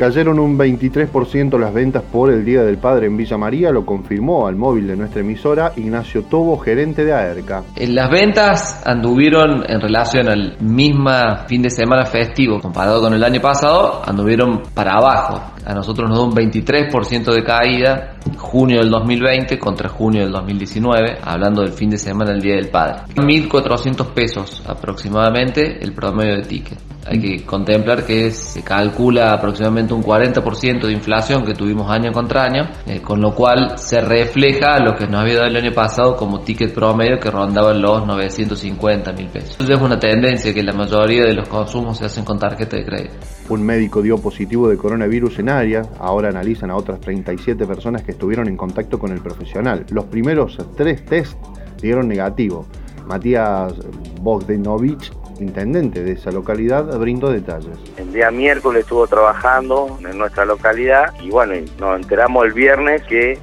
Cayeron un 23% las ventas por el Día del Padre en Villa María, lo confirmó al móvil de nuestra emisora Ignacio Tobo, gerente de AERCA. Las ventas anduvieron en relación al mismo fin de semana festivo, comparado con el año pasado, anduvieron para abajo. A nosotros nos da un 23% de caída junio del 2020 contra junio del 2019, hablando del fin de semana del Día del Padre. 1.400 pesos aproximadamente el promedio de ticket. Hay que contemplar que se calcula aproximadamente un 40% de inflación que tuvimos año contra año, eh, con lo cual se refleja lo que nos había dado el año pasado como ticket promedio que rondaba los 950 mil pesos. Es una tendencia que la mayoría de los consumos se hacen con tarjeta de crédito. Un médico dio positivo de coronavirus en área, ahora analizan a otras 37 personas que estuvieron en contacto con el profesional. Los primeros tres test dieron negativo. Matías Bogdanovich intendente de esa localidad, brindó detalles. Día miércoles estuvo trabajando en nuestra localidad y bueno, nos enteramos el viernes que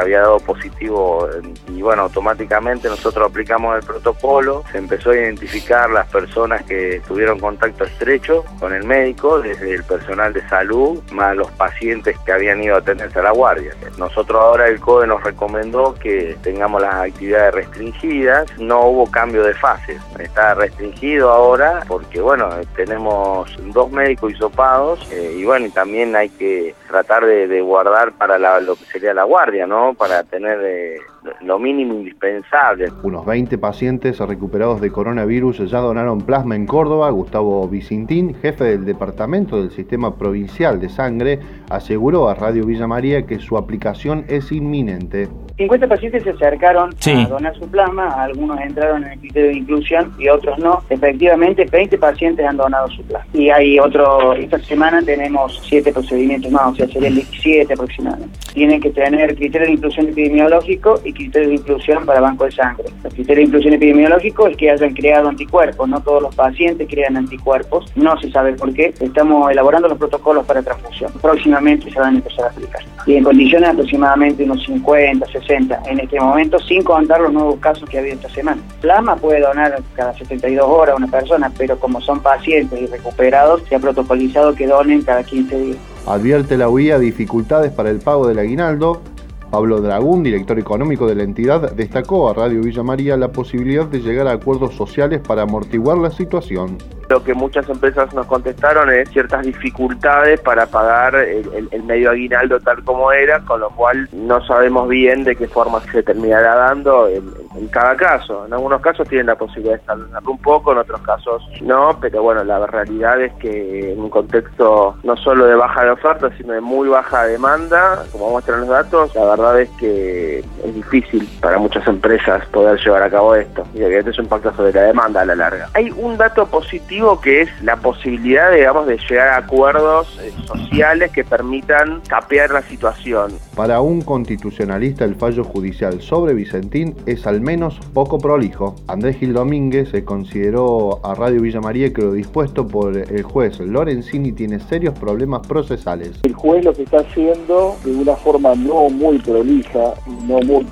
había dado positivo y bueno, automáticamente nosotros aplicamos el protocolo, se empezó a identificar las personas que tuvieron contacto estrecho con el médico, desde el personal de salud, más los pacientes que habían ido a atenderse a la guardia. Nosotros ahora el CODE nos recomendó que tengamos las actividades restringidas, no hubo cambio de fase, está restringido ahora porque bueno, tenemos dos médicos hisopados eh, y bueno, y también hay que tratar de, guardar para lo que sería la guardia, ¿no? Para tener eh, lo mínimo indispensable. Unos 20 pacientes recuperados de coronavirus ya donaron plasma en Córdoba. Gustavo Vicintín, jefe del Departamento del Sistema Provincial de Sangre, aseguró a Radio Villa María que su aplicación es inminente. 50 pacientes se acercaron a donar su plasma, algunos entraron en el criterio de inclusión y otros no. Efectivamente, 20 pacientes han donado su plasma. Y hay otro, esta semana tenemos 7 procedimientos más, o sea, serían 17 aproximadamente. Tienen que tener criterio de inclusión epidemiológico y criterio de inclusión para banco de sangre. El criterio de inclusión epidemiológico es que hayan creado anticuerpos, no todos los pacientes crean anticuerpos, no se sabe por qué. Estamos elaborando los protocolos para transfusión. Próximamente se van a empezar a aplicar. Y en condiciones aproximadamente unos 50, 60 en este momento, sin contar los nuevos casos que ha habido esta semana. Plasma puede donar cada 72 horas a una persona, pero como son pacientes y recuperados, se ha protocolizado que donen cada 15 días. Advierte la UIA dificultades para el pago del aguinaldo. Pablo Dragún, director económico de la entidad, destacó a Radio Villa María la posibilidad de llegar a acuerdos sociales para amortiguar la situación. Lo que muchas empresas nos contestaron es ciertas dificultades para pagar el, medio aguinaldo tal como era, con lo cual no sabemos bien de qué forma se terminará dando en, cada caso. En algunos casos tienen la posibilidad de establecerlo un poco, en otros casos no, pero bueno, la realidad es que en un contexto no solo de baja de oferta, sino de muy baja demanda, como muestran los datos, la verdad es que es difícil para muchas empresas poder llevar a cabo esto y esto es un impacto sobre la demanda a la larga. Hay un dato positivo que es la posibilidad, digamos, de llegar a acuerdos eh, sociales que permitan capear la situación. Para un constitucionalista, el fallo judicial sobre Vicentín es al menos poco prolijo. Andrés Gil Domínguez se consideró a Radio Villa María que lo dispuesto por el juez Lorenzini tiene serios problemas procesales. El juez lo que está haciendo de una forma no muy prolija, no muy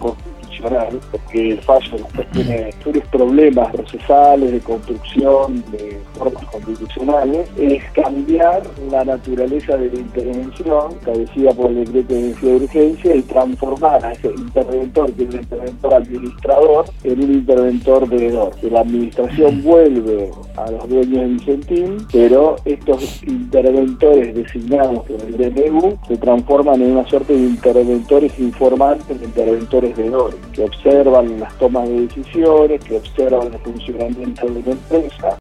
porque el fallo después tiene serios problemas procesales, de construcción, de formas constitucionales, es cambiar la naturaleza de la intervención establecida por el decreto de necesidad de urgencia y transformar a ese interventor, que es un interventor administrador, en un interventor veedor. Que la administración vuelve a los dueños de Vicentín, pero estos interventores designados por el DNU se transforman en una suerte de interventores informantes, de interventores veedores que observan las tomas de decisiones, que observan el funcionamiento de la empresa.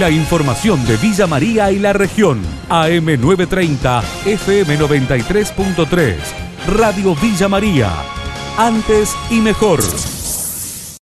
La información de Villa María y la región. AM930, FM93.3. Radio Villa María. Antes y mejor.